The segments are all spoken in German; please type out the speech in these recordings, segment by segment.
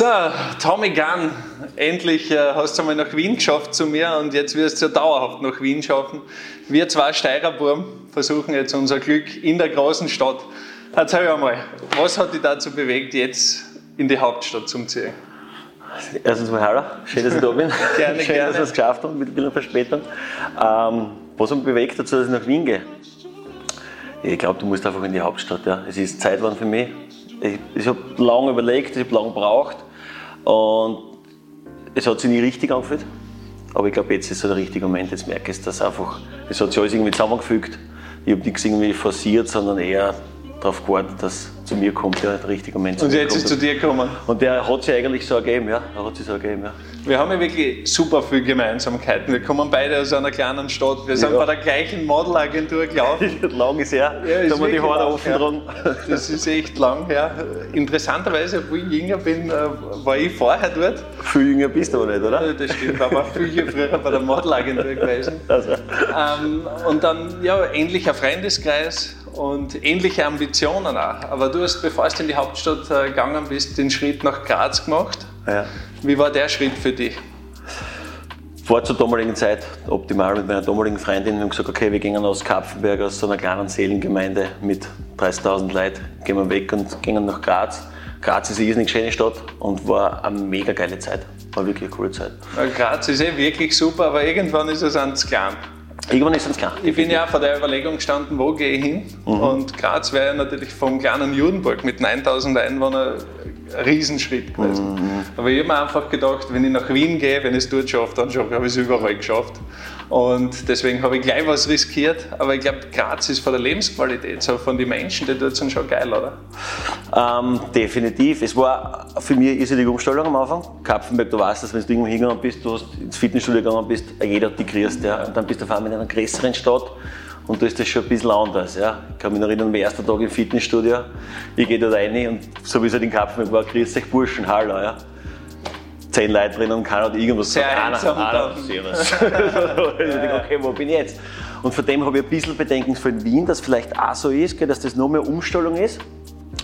So, Tommy Gunn, endlich äh, hast du einmal nach Wien geschafft zu mir und jetzt wirst du ja dauerhaft nach Wien schaffen. Wir zwei Steirerburm versuchen jetzt unser Glück in der großen Stadt. Erzähl einmal, was hat dich dazu bewegt, jetzt in die Hauptstadt zu ziehen? Erstens mal hallo, schön, dass ich da bin. Gerne, schön, gerne. dass wir es geschafft haben mit bisschen Verspätung. Ähm, was hat mich bewegt dazu, dass ich nach Wien gehe? Ich glaube, du musst einfach in die Hauptstadt. Ja. Es ist Zeit geworden für mich. Ich, ich habe lange überlegt, ich habe lange gebraucht und es hat sich nie richtig angefühlt. Aber ich glaube, jetzt ist so der richtige Moment. Jetzt merke ich, dass einfach, es hat sich alles irgendwie zusammengefügt. Ich habe nichts irgendwie forciert, sondern eher darauf gewartet, dass zu mir kommt, ja, der richtige Moment Und jetzt ist zu dir gekommen. Und der hat sich eigentlich so ergeben, ja. Er hat sich so ergeben, ja. Wir haben ja wirklich super viele Gemeinsamkeiten. Wir kommen beide aus einer kleinen Stadt. Wir sind Ja. bei der gleichen Modelagentur gelaufen. Lang ist her, Ja, ist da haben wir die Haare offen dran. Das ist echt lang her. Interessanterweise, obwohl ich jünger bin, äh, war ich vorher dort. Viel jünger bist du aber nicht, oder? Das stimmt, aber viel früher bei der Modelagentur gewesen. Also, Ähm, und dann, ja, ähnlicher Freundeskreis und ähnliche Ambitionen auch. Aber du hast, bevor du in die Hauptstadt äh, gegangen bist, den Schritt nach Graz gemacht. ja. Wie war der Schritt für dich? War zur damaligen Zeit optimal mit meiner damaligen Freundin. Haben gesagt, okay, wir gehen aus Kapfenberg, aus so einer kleinen Seelengemeinde mit 30.000 Leuten, gehen wir weg und gehen nach Graz. Graz ist eine irrsinnig schöne Stadt und war eine mega geile Zeit. War wirklich eine coole Zeit. Graz ist eh wirklich super, aber irgendwann ist es ans klein. Irgendwann ist es klar. Ich bin ja vor der Überlegung gestanden, wo gehe ich hin? Und Graz wäre ja natürlich vom kleinen Judenburg mit 9000 Einwohnern ein Riesenschritt gewesen. Aber ich habe mir einfach gedacht, wenn ich nach Wien gehe, wenn ich es dort schaffe, dann schaffe- habe ich es überall geschafft. Und deswegen habe ich gleich was riskiert. Aber ich glaube, Graz ist von der Lebensqualität, so von den Menschen, die dort sind, schon geil, oder? Ähm, definitiv. Es war für mich eine irrsinnige Umstellung am Anfang. Kapfenberg, du weißt, dass wenn du irgendwo hingegangen bist, du hast ins Fitnessstudio gegangen bist, jeder hat dich grüßt, ja. Und dann bist du auf einmal in einer größeren Stadt und da ist das schon ein bisschen anders, ja. Ich kann mich noch erinnern, mein erster Tag im Fitnessstudio, ich gehe dort rein und so wie es halt in Kapfenberg war, grüßt euch Burschen, hallo, ja. Zehn Leute drin und keiner hat irgendwas Sehr gesagt. einsam servus. ich denke, okay, wo bin ich jetzt? Und von dem habe ich ein bisschen Bedenken für Wien, dass vielleicht auch so ist, gell, dass das noch mehr Umstellung ist.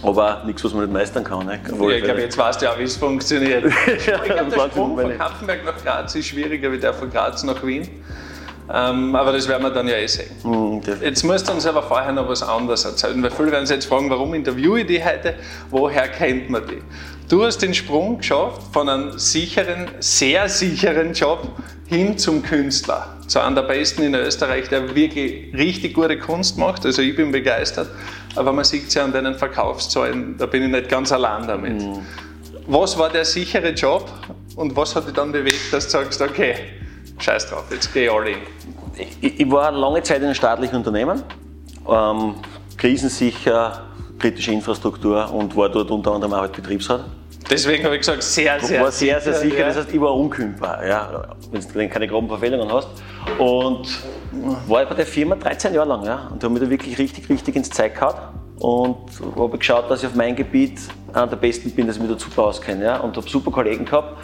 Aber nichts, was man nicht meistern kann. Ne? Ja, ich glaube, jetzt weißt du auch, wie es funktioniert. Ich glaube, der Sprung von Kapfenberg nach Graz ist schwieriger wie der von Graz nach Wien. Ähm, aber das werden wir dann ja eh sehen. Hm, der- Jetzt musst du uns aber vorher noch was anderes erzählen, weil viele werden sich jetzt fragen, warum interviewe ich die heute? Woher kennt man die? Du hast den Sprung geschafft von einem sicheren, sehr sicheren Job hin zum Künstler. Zu einem der besten in Österreich, der wirklich richtig gute Kunst macht. Also ich bin begeistert. Aber man sieht es ja an deinen Verkaufszahlen, da bin ich nicht ganz allein damit. Was war der sichere Job und was hat dich dann bewegt, dass du sagst, okay, scheiß drauf, jetzt geh all in. Ich, ich war lange Zeit in einem staatlichen Unternehmen, ähm, krisensicher, kritische Infrastruktur und war dort unter anderem auch als Betriebsrat. Deswegen habe ich gesagt, sehr, sehr war sehr, sehr sicher, ja. das heißt, ich war unkündbar, ja, wenn du keine groben Verfehlungen hast. Und war bei der Firma 13 Jahre lang ja, und habe mich da wirklich richtig, richtig ins Zeug gehauen. Und habe geschaut, dass ich auf meinem Gebiet einer der Besten bin, dass ich mich da super auskenne. Ja, und habe super Kollegen gehabt.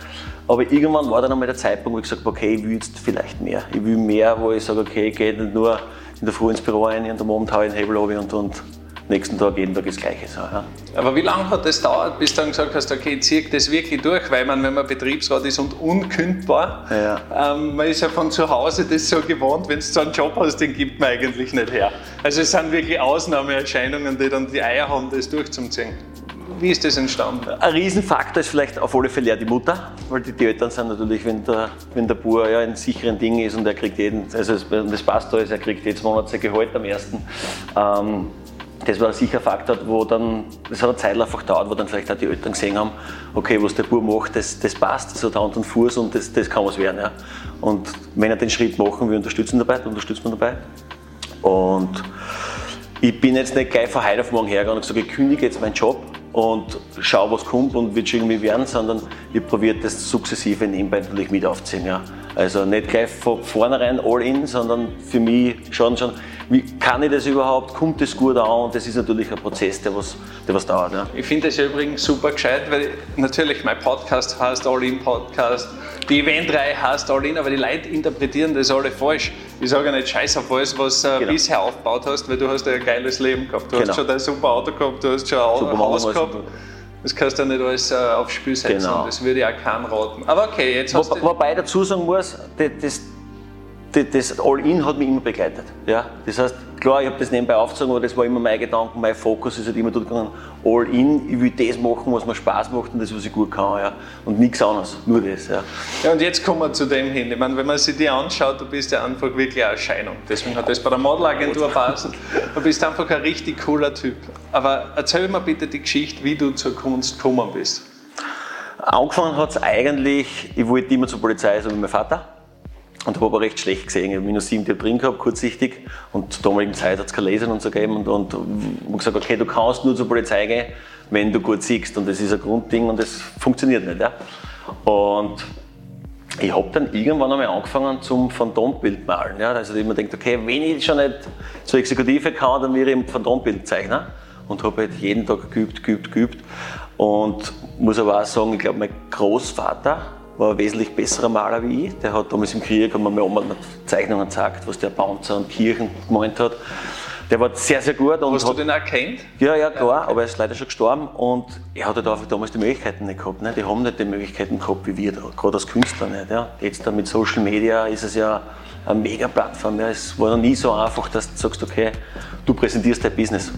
Aber irgendwann war dann einmal der Zeitpunkt, wo ich gesagt habe, okay, ich will jetzt vielleicht mehr. Ich will mehr, wo ich sage, okay, ich gehe nicht nur in der Früh ins Büro rein, und am Abend haue ich den Hebel und, und nächsten Tag, jeden Tag das Gleiche. So, ja. Aber wie lange hat das gedauert, bis du dann gesagt hast, okay, ich ziehe das wirklich durch? Weil man, wenn man Betriebsrat ist und unkündbar, Ja. ähm, man ist ja von zu Hause das so gewohnt, wenn du so einen Job hast, den gibt man eigentlich nicht her. Also es sind wirklich Ausnahmeerscheinungen, die dann die Eier haben, das durchzuziehen. Wie ist das entstanden? Ein Riesenfaktor ist vielleicht auf alle Fälle ja die Mutter, weil die, die Eltern sind natürlich, wenn der, wenn der Bauer ja in sicheren Dingen ist und er kriegt jeden, also das passt alles, er kriegt jedes Monat sein Gehalt am ersten. Ähm, das war ein sicherer Faktor, wo dann, das hat eine Zeit einfach gedauert, wo dann vielleicht auch die Eltern gesehen haben, okay, was der Bub macht, das, das passt, das hat Hand und Fuß und das, das kann was werden. Ja. Und wenn er den Schritt machen, wir unterstützen dabei, unterstützt man dabei. Und ich bin jetzt nicht gleich von heute auf morgen hergegangen und gesagt, ich kündige jetzt meinen Job und schau, was kommt und wird schon irgendwie werden, sondern ich probiere das sukzessive nebenbei natürlich mit aufzuziehen. Ja. Also nicht gleich von vornherein all in, sondern für mich schauen schon, wie kann ich das überhaupt, kommt das gut an und das ist natürlich ein Prozess, der was, der was dauert. Ja. Ich finde das ja übrigens super gescheit, weil natürlich mein Podcast heißt All In Podcast, die Eventreihe heißt All In, aber die Leute interpretieren das alle falsch. Ich sage ja nicht scheiß auf alles, was du äh, Genau. bisher aufgebaut hast, weil du hast ja ein geiles Leben gehabt. Du Genau. hast schon dein super Auto gehabt, du hast schon ein Super Haus gehabt. Das kannst du ja nicht alles äh, aufs Spiel setzen. Genau. Das würde ich auch keinem raten. Aber okay, jetzt hast Wo, du. wobei ich dazu sagen muss, das, das, das, das All-In hat mich immer begleitet. Ja? Das heißt, klar, ich habe das nebenbei aufgezogen, aber das war immer mein Gedanke, mein Fokus ist halt immer dort gegangen, All-In, ich will das machen, was mir Spaß macht und das, was ich gut kann. Ja? Und nichts anderes, nur das. Ja. Ja, und jetzt kommen wir zu dem hin. Ich meine, wenn man sich dir anschaut, du bist ja einfach wirklich eine Erscheinung. Deswegen hat das bei der Modelagentur passt. Du bist einfach ein richtig cooler Typ. Aber erzähl mir bitte die Geschichte, wie du zur Kunst gekommen bist. Angefangen hat es eigentlich, ich wollte immer zur Polizei, so wie mein Vater. Und habe aber recht schlecht gesehen. Ich habe minus sieben drin gehabt, kurzsichtig. Und zur damaligen Zeit hat es kein Lesen und so gegeben. Und, und, und gesagt, okay, du kannst nur zur Polizei gehen, wenn du gut siehst. Und das ist ein Grundding und das funktioniert nicht. Ja? Und ich habe dann irgendwann einmal angefangen zum Phantombild malen. Ja? Also ich mir denkt, okay, wenn ich schon nicht zur Exekutive kann, dann wäre ich Phantombild zeichnen. Und habe halt jeden Tag geübt, geübt, geübt. Und muss aber auch sagen, ich glaube, mein Großvater war ein wesentlich besserer Maler wie ich. Der hat damals im Krieg, haben wir mir Oma Zeichnungen gezeigt, was der Panzer und Kirchen gemeint hat. Der war sehr, sehr gut. Und Hast du hat, den erkannt? ja, ja, klar, aber er ist leider schon gestorben und er hat halt einfach damals die Möglichkeiten nicht gehabt. Ne? Die haben nicht die Möglichkeiten gehabt wie wir, gerade als Künstler nicht. Ja? Jetzt mit Social Media ist es ja eine mega Plattform. Ja? Es war noch nie so einfach, dass du sagst, okay, du präsentierst dein Business.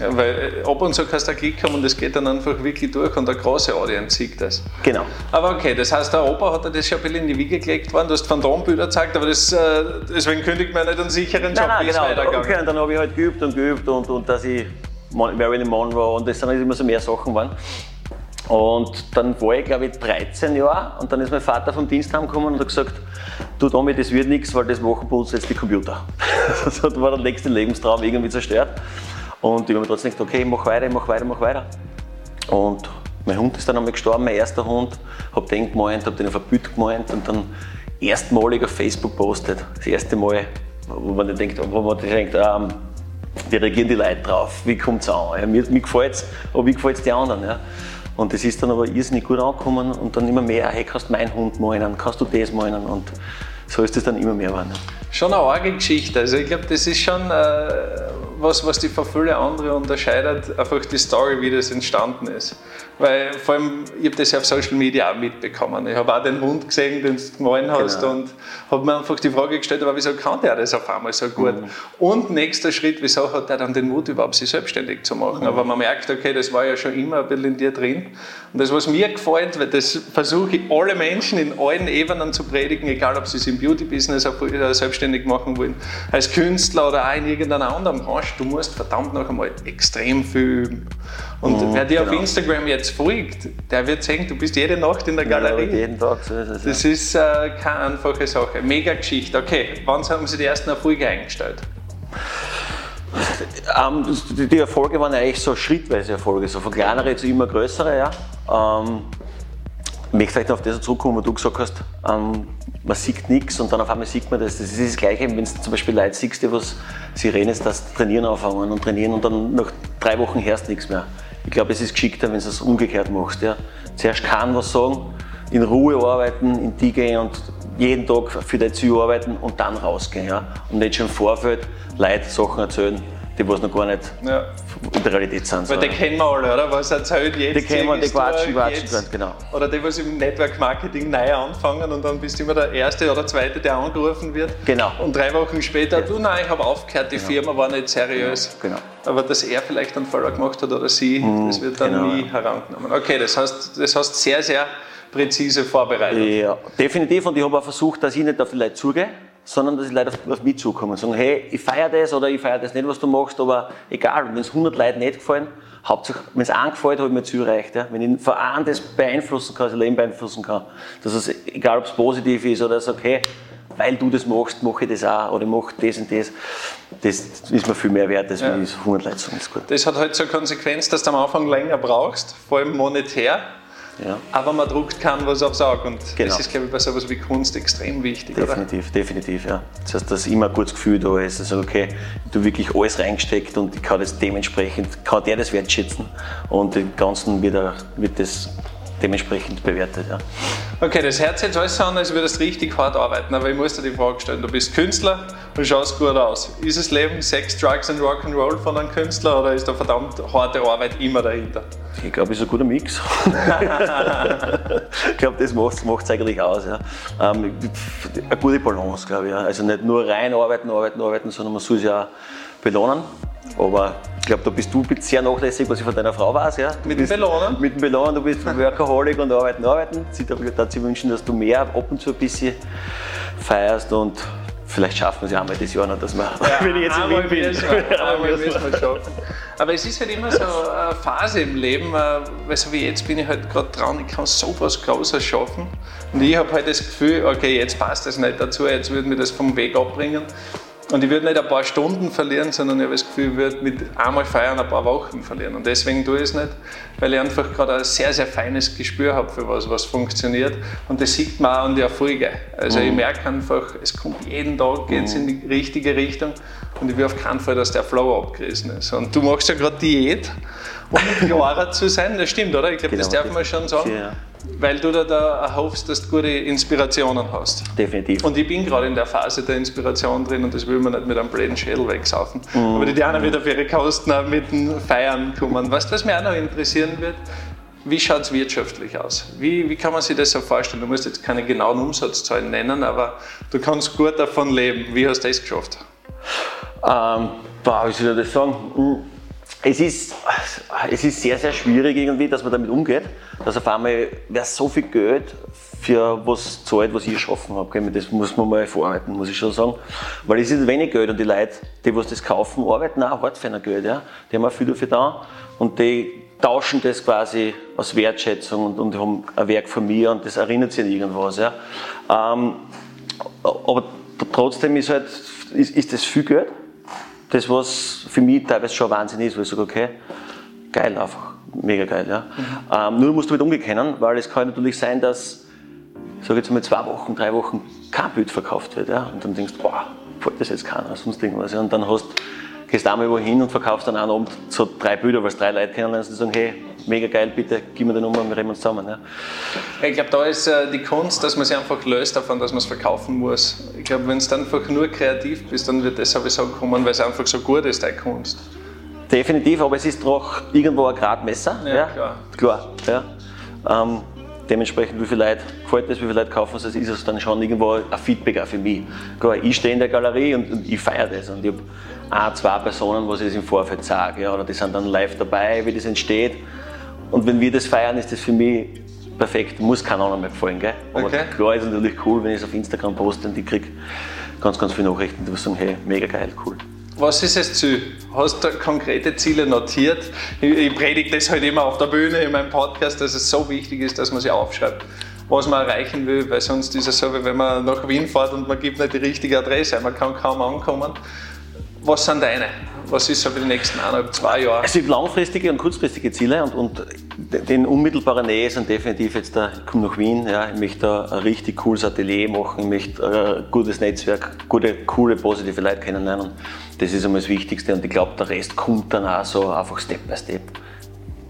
Ja, weil äh, ab und zu kannst du einen Klick haben und das geht dann einfach wirklich durch und eine große Audience sieht das. Genau. Aber okay, das heißt, der Opa hat dir das schon ein bisschen in die Wiege gelegt worden, du hast Phantombilder gezeigt, aber das, äh, deswegen kündigt man nicht einen sicheren Job, Nein, nein, es genau. weitergegangen. Okay, und dann habe ich halt geübt und geübt und, und dass ich Marilyn Monroe und das sind halt immer so mehr Sachen waren. Und dann war ich, glaube ich, 13 Jahre und dann ist mein Vater vom Dienst heimgekommen und hat gesagt, du Tommy, das wird nichts, weil das machen bei uns jetzt die Computer. das war der nächste Lebenstraum irgendwie zerstört. Und ich habe mir trotzdem gedacht, okay, ich mach weiter, ich mach weiter, ich mach weiter. Und mein Hund ist dann einmal gestorben, mein erster Hund. Hab den gemeint, hab den auf ein Bild gemeint und dann erstmalig auf Facebook postet. Das erste Mal, wo man denkt, wo man denkt, ähm, wie reagieren die Leute drauf? Wie kommt es an? Ja, mir mir gefällt es, aber wie gefällt es den anderen? Ja? Und das ist dann aber irrsinnig gut angekommen und dann immer mehr, hey, kannst du meinen Hund malen, kannst du das malen? Und so ist es dann immer mehr geworden. Schon eine arge Geschichte. Also ich glaube, das ist schon äh, was, was die von vielen anderen unterscheidet, einfach die Story, wie das entstanden ist. Weil vor allem, ich habe das ja auf Social Media auch mitbekommen. Ich habe auch den Hund gesehen, den du gemahlen hast Genau. und habe mir einfach die Frage gestellt, aber wieso kann der das auf einmal so gut? Und nächster Schritt, wieso hat er dann den Mut überhaupt, sich selbstständig zu machen? Aber man merkt, okay, das war ja schon immer ein bisschen in dir drin. Und das, was mir gefällt, weil das versuche ich alle Menschen in allen Ebenen zu predigen, egal ob sie es im Beauty-Business selbstständig machen wollen, als Künstler oder auch in irgendeiner anderen Branche, du musst verdammt noch einmal extrem viel üben. Und wer dir auf genau. Instagram jetzt folgt, der wird sehen, du bist jede Nacht in der Galerie. jeden Tag, so ist es. Das ist äh, keine einfache Sache. Mega Geschichte. Okay, wann haben Sie die ersten Erfolge eingestellt? Ähm, die, Erfolge waren eigentlich so schrittweise Erfolge, so von kleinere zu immer größere. Ja. Ähm, ich möchte vielleicht auf das zurückkommen, wo du gesagt hast, ähm, man sieht nichts und dann auf einmal sieht man das. Das ist das Gleiche, wenn du zum Beispiel Leute siehst, die was Sirenen ist, dass trainieren anfangen und trainieren und dann nach drei Wochen hörst du nichts mehr. Ich glaube, es ist geschickter, wenn du es umgekehrt machst. Ja. Zuerst kann was sagen, in Ruhe arbeiten, in die gehen und jeden Tag für dein Ziel arbeiten und dann rausgehen. Ja. Und nicht schon im Vorfeld Leute Sachen erzählen, die was noch gar nicht Ja. in der Realität sind. Weil die kennen wir alle, oder? Was erzählt jetzt? Die kennen wir, die quatschen, quatschen, jetzt. ganz genau. Oder die, was im Network Marketing neu anfangen und dann bist du immer der Erste oder Zweite, der angerufen wird. Genau. Und drei Wochen später, du, nein, ich habe aufgehört, die Firma war nicht seriös. Genau. Aber dass er vielleicht einen Fehler gemacht hat oder sie, das wird dann genau, nie ja. herangenommen. Okay, das heißt, das hast sehr, sehr präzise vorbereitet. Ja, definitiv. Und ich habe auch versucht, dass ich nicht auf die Leute zugehe, sondern dass die Leute auf, auf mich zukommen und sagen, hey, ich feiere das oder ich feiere das nicht, was du machst, aber egal, wenn es 100 Leuten nicht gefallen, Hauptsache, wenn es einem gefällt, habe ich mir Ziel erreicht. Ja. Wenn ich von einem das beeinflussen kann, das Leben beeinflussen kann, dass es, egal ob es positiv ist oder sage, hey, weil du das machst, mache ich das auch oder ich mache das und das, das ist mir viel mehr wert, als wenn ich 100 Leute sagen, das. Das hat halt zur Konsequenz, dass du am Anfang länger brauchst, vor allem monetär. Ja. Aber man druckt kann was aufs Auge. Und Genau. das ist, glaube ich, bei sowas wie Kunst extrem wichtig, oder? Definitiv, definitiv, ja. Das heißt, dass immer ein gutes Gefühl da ist. Also, okay, du wirklich alles reingesteckt und ich kann das dementsprechend, kann der das wertschätzen und dem Ganzen wird, er, wird das dementsprechend bewertet. Ja. Okay, das hört sich jetzt alles an, als würdest du richtig hart arbeiten, aber ich muss dir die Frage stellen, du bist Künstler und schaust gut aus. Ist das Leben Sex, Drugs und Rock'n'Roll von einem Künstler oder ist da verdammt harte Arbeit immer dahinter? Ich glaube, es ist ein guter Mix. ich glaube, das macht es eigentlich aus. Ja. Ähm, eine gute Balance, glaube ich. Ja. Also nicht nur rein arbeiten, arbeiten, arbeiten, sondern man soll es ja auch belohnen. Aber ich glaube, da bist du sehr nachlässig, was ich von deiner Frau weiß. Ja? mit dem Belohnen? Mit dem Belohnen, du bist Workaholic und arbeiten, arbeiten. Sie würde sich wünschen, dass du mehr ab und zu ein bisschen feierst und vielleicht schaffen wir es ja einmal das Jahr noch, dass wir, ja, wenn ich jetzt in Wien bin. Einmal müssen wir schaffen. Aber es ist halt immer so eine Phase im Leben, äh, weil so wie jetzt bin ich halt gerade dran, ich kann so was Großes schaffen. Und ich habe halt das Gefühl, okay, jetzt passt das nicht dazu, jetzt würde mir das vom Weg abbringen. Und ich würde nicht ein paar Stunden verlieren, sondern ich habe das Gefühl, ich würde mit einmal feiern ein paar Wochen verlieren. Und deswegen tue ich es nicht, weil ich einfach gerade ein sehr, sehr feines Gespür habe für was, was funktioniert. Und das sieht man auch an die Erfolge. Also mhm. ich merke einfach, es kommt jeden Tag geht's mhm. in die richtige Richtung. Und ich will auf keinen Fall, dass der Flow abgerissen ist. Und du machst ja gerade Diät, um klarer zu sein. Das stimmt, oder? Ich glaube, genau, das darf man schon sagen. Ja. Weil du da, da erhoffst, dass du gute Inspirationen hast. Definitiv. Und ich bin gerade in der Phase der Inspiration drin und das will man nicht mit einem blöden Schädel wegsaufen. Mhm. Aber die Diana wird auf ihre Kosten mit den Feiern kommen. Weißt du, was mich auch noch interessieren wird? Wie schaut es wirtschaftlich aus? Wie, wie kann man sich das so vorstellen? Du musst jetzt keine genauen Umsatzzahlen nennen, aber du kannst gut davon leben. Wie hast du das geschafft? Ähm, boah, wie soll ich das sagen? Es ist, es ist sehr, sehr schwierig irgendwie, dass man damit umgeht. Dass auf einmal, wer so viel Geld für was zahlt, was ich erschaffen habe. Das muss man mal vorarbeiten, muss ich schon sagen. Weil es ist wenig Geld und die Leute, die was das kaufen, arbeiten auch hart für ein Geld. Ja. Die haben auch viel dafür da und die tauschen das quasi aus Wertschätzung und, und haben ein Werk von mir und das erinnert sich an irgendwas. Ja. Ähm, aber trotzdem ist halt, ist, ist das viel Geld das, was für mich teilweise schon Wahnsinn ist, wo ich sage, okay, geil einfach, mega geil. Ja. Mhm. Ähm, nur musst du damit umgehen können, weil es kann natürlich sein, dass, sage jetzt mal, zwei Wochen, drei Wochen kein Bild verkauft wird. Ja. Und dann denkst du, boah, fällt das jetzt keiner, sonst irgendwas. Ja. Und dann hast gehst einmal wohin und verkaufst dann einen Abend so drei Bilder, weil es drei Leute kennenlernst und sagen, hey, mega geil, bitte gib mir die Nummer, wir reden uns zusammen. Ja. Ich glaube, da ist äh, die Kunst, dass man sich einfach löst davon, dass man es verkaufen muss. Ich glaube, wenn du einfach nur kreativ bist, dann wird das sowieso kommen, weil es einfach so gut ist, deine Kunst. Definitiv, aber es ist doch irgendwo ein Gradmesser. Ja, ja? klar. klar ja. Ähm, dementsprechend, wie viele Leute gefällt das, wie viele Leute kaufen es, ist es dann schon irgendwo ein Feedback auch für mich. Klar, ich stehe in der Galerie und, und ich feiere das. Und ich habe ein, zwei Personen, wo ich das im Vorfeld sage. Ja, oder die sind dann live dabei, wie das entsteht. Und wenn wir das feiern, ist das für mich perfekt. Muss keiner anderen mehr gefallen. Gell? Aber okay. klar ist natürlich cool, wenn ich es auf Instagram poste und ich kriege ganz, ganz viele Nachrichten, die sagen, hey, mega geil, cool. Was ist das Ziel? Hast du konkrete Ziele notiert? Ich, ich predige das halt immer auf der Bühne in meinem Podcast, dass es so wichtig ist, dass man sie aufschreibt, was man erreichen will, weil sonst ist es so, wie wenn man nach Wien fährt und man gibt nicht die richtige Adresse, man kann kaum ankommen. Was sind deine? Was ist so für die nächsten eineinhalb, zwei Jahre? Es gibt langfristige und kurzfristige Ziele und, und in unmittelbarer Nähe sind definitiv jetzt da, ich komme nach Wien, ja, ich möchte da ein richtig cooles Atelier machen, ich möchte ein gutes Netzwerk, gute, coole, positive Leute kennenlernen. Das ist einmal das Wichtigste und ich glaube, der Rest kommt dann auch so einfach Step by Step.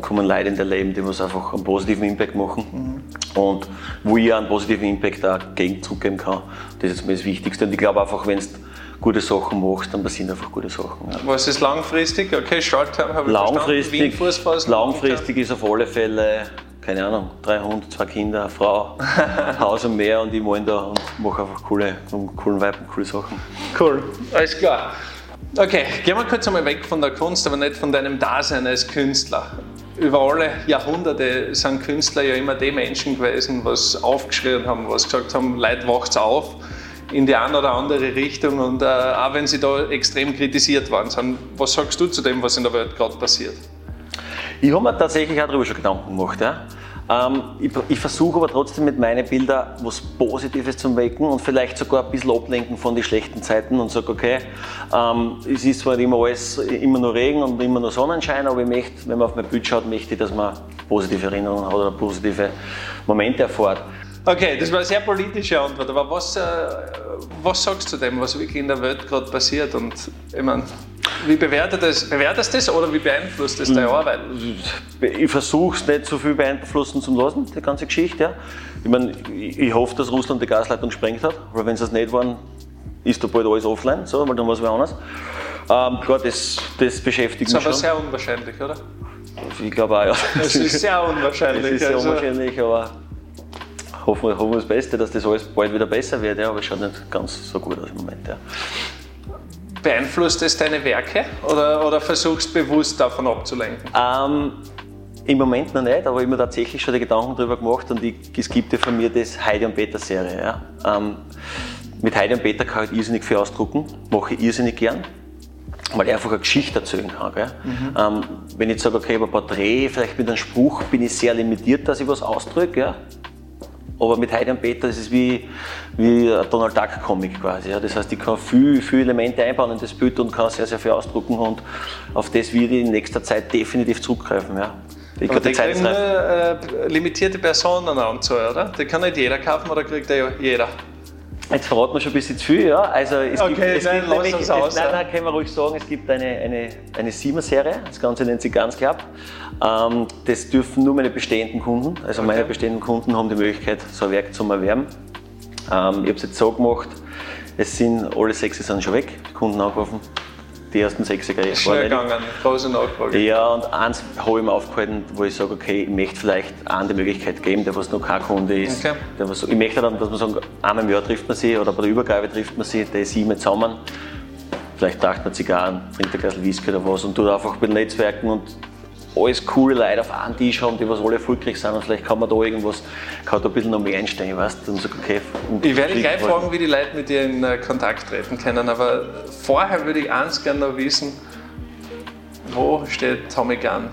Kommen Leute in dein Leben, die was einfach einen positiven Impact machen mhm. und wo ich einen positiven Impact auch gegen zurückgeben kann. Das ist mir das Wichtigste und ich glaube einfach, wenn es gute Sachen machst, dann passieren einfach gute Sachen. Ja. Was ist langfristig? Okay, Short-Term habe ich langfristig, verstanden. Langfristig ist auf alle Fälle, keine Ahnung, drei Hunde, zwei Kinder, eine Frau, Haus und Meer und ich mal da und mache einfach coole, coolen Vibe und coole Sachen. Cool, alles klar. Okay, gehen wir kurz einmal weg von der Kunst, aber nicht von deinem Dasein als Künstler. Über alle Jahrhunderte sind Künstler ja immer die Menschen gewesen, was aufgeschrien haben, was gesagt haben, Leute, wacht's auf in die eine oder andere Richtung und äh, auch wenn sie da extrem kritisiert worden sind. Was sagst du zu dem, was in der Welt gerade passiert? Ich habe mir tatsächlich auch darüber schon Gedanken gemacht. Ja. Ähm, ich, ich versuche aber trotzdem mit meinen Bildern was Positives zu wecken und vielleicht sogar ein bisschen ablenken von den schlechten Zeiten und sage, okay, ähm, es ist zwar immer alles, immer nur Regen und immer nur Sonnenschein, aber ich möchte, wenn man auf mein Bild schaut, möchte ich, dass man positive Erinnerungen hat oder positive Momente erfährt. Okay, das war eine sehr politische Antwort, aber was, äh, was sagst du dem, was wirklich in der Welt gerade passiert? Und ich meine, wie bewertet das, bewertest das oder wie beeinflusst das deine Arbeit? Ich versuche es nicht so viel beeinflussen zu lassen, die ganze Geschichte. Ja. Ich, meine, ich, ich hoffe, dass Russland die Gasleitung gesprengt hat, weil wenn sie es nicht waren, ist da bald alles offline, so, weil dann war es wieder anders. Ähm, klar, das, das beschäftigt Das ist mich aber schon. sehr unwahrscheinlich, oder? Ich glaube auch, ja. Das ist sehr unwahrscheinlich. Das ist sehr also- unwahrscheinlich, aber hoffen wir, hoffen wir das Beste, dass das alles bald wieder besser wird, ja, aber es schaut nicht ganz so gut aus im Moment. Ja. Beeinflusst das deine Werke oder, oder versuchst bewusst davon abzulenken? Ähm, Im Moment noch nicht, aber ich habe mir tatsächlich schon die Gedanken darüber gemacht und ich, es gibt ja von mir das Heidi und Peter Serie. Ja. Ähm, mit Heidi und Peter kann ich halt irrsinnig viel ausdrucken, mache ich irrsinnig gern, weil ich einfach eine Geschichte erzählen kann. Gell? Ähm, wenn ich jetzt sage, okay, über ein Porträt, vielleicht mit einem Spruch, bin ich sehr limitiert, dass ich was ausdrücke. Ja? Aber mit Heidi und Peter ist es wie, wie ein Donald Duck Comic quasi. Ja. Das heißt, ich kann viel, viele Elemente einbauen in das Bild und kann sehr, sehr viel ausdrucken und auf das werde ich in nächster Zeit definitiv zurückgreifen. Ja. Ich Aber die Zeit ist kriegen äh, limitierte Personenanzahl, oder? Die kann nicht jeder kaufen oder kriegt der jeder? Jetzt verraten wir schon ein bisschen zu viel. Ja. Also es gibt, Okay, es nein, gibt nämlich, es, nein, nein, können wir ruhig sagen, es gibt eine, eine, eine Siemer-Serie, das Ganze nennt sich Ganz Club. Ähm, das dürfen nur meine bestehenden Kunden, also meine Okay. bestehenden Kunden haben die Möglichkeit, so ein Werk zu erwerben. Ähm, ich habe es jetzt so gemacht, es sind alle sechs sind schon weg, die Kunden angerufen. Die ersten sechs waren Schnell gegangen, große Nachfrage. Ja, und eins habe ich mir aufgehalten, wo ich sage, okay, ich möchte vielleicht einen die Möglichkeit geben, der was noch kein Kunde ist. Okay. Der was, ich möchte dann, dass man sagen, einmal im Jahr trifft man sie oder bei der Übergabe trifft man sie, die sieben zusammen. Vielleicht taucht man Zigarren, trinkt ein Glas Whisky oder was und tut einfach ein bisschen Netzwerken und alles coole Leute auf einen Tisch haben, die was alle erfolgreich sind und vielleicht kann man da irgendwas, kann da ein bisschen noch mehr einsteigen, weißt du, und sag, okay. und Ich werde dich gleich wir- fragen, wie die Leute mit dir in äh, Kontakt treten können, aber vorher würde ich eins gerne noch wissen, wo steht Tommy Gunn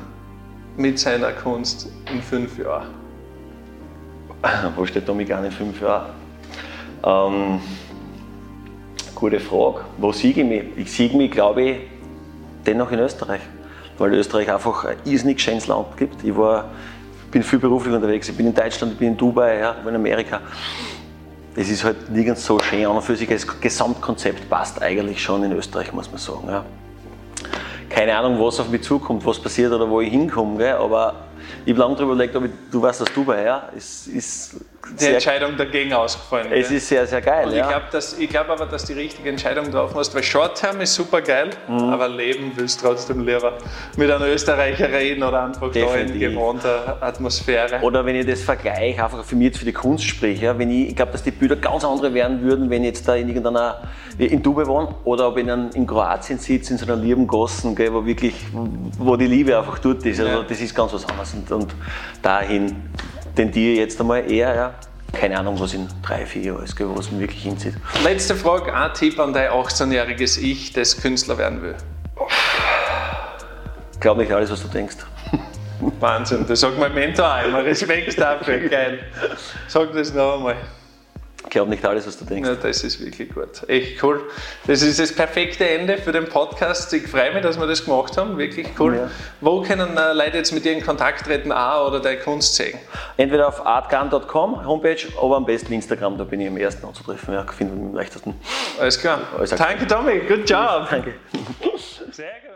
mit seiner Kunst in fünf Jahren? Wo steht Tommy Gunn in fünf Jahren? Ähm, gute Frage. Wo sehe ich mich? Ich sehe mich, glaube ich, dennoch in Österreich. Weil Österreich einfach ein irrsinnig schönes Land gibt. Ich war, bin viel beruflich unterwegs. Ich bin in Deutschland, ich bin in Dubai, ja, ich bin in Amerika. Es ist halt nirgends so schön an und für sich. Das Gesamtkonzept passt eigentlich schon in Österreich, muss man sagen. Ja. Keine Ahnung, was auf mich zukommt, was passiert oder wo ich hinkomme. Gell? Aber ich habe lange darüber überlegt, ob ich, du weißt, dass Dubai, ja, es ist Die Entscheidung dagegen ausgefallen. es gell? ist sehr, sehr geil. Und ich ja. glaube glaub aber, dass die richtige Entscheidung getroffen hast, weil Short-Term ist super geil, Mhm. aber Leben willst du trotzdem lieber mit einer Österreicherin oder einfach da in gewohnter Atmosphäre. Oder wenn ich das vergleiche, einfach für mich jetzt für die Kunst spreche, ja, wenn ich, ich glaube, dass die Bilder ganz andere werden würden, wenn ich jetzt da in irgendeiner, in Dubai wohne oder ob ich in, in Kroatien sitze, in so einer lieben Gossen, gell, wo wirklich, wo die Liebe einfach dort ist. Also Ja. das ist ganz was anderes. Und, und dahin tendiere jetzt einmal eher, ja. Keine Ahnung, was in drei, vier Jahren ist, wo mich wirklich hinzieht. Letzte Frage, ein Tipp an dein 18-jähriges Ich, das Künstler werden will. Glaub nicht alles, was du denkst. Wahnsinn, das sagt mein Mentor immer. Respekt dafür, geil. Sag das noch einmal. Glaub nicht alles, was du denkst. Ja, das ist wirklich gut. Echt cool. Das ist das perfekte Ende für den Podcast. Ich freue mich, dass wir das gemacht haben. Wirklich cool. Ja. Wo können äh, Leute jetzt mit dir in Kontakt treten auch oder deine Kunst sehen? Entweder auf artgun.com Homepage, aber am besten Instagram, da bin ich am ersten anzutreffen. Ja, finde ich am leichtesten. Alles klar. Alles klar. Danke, Tommy. Good job. Danke. Sehr gut.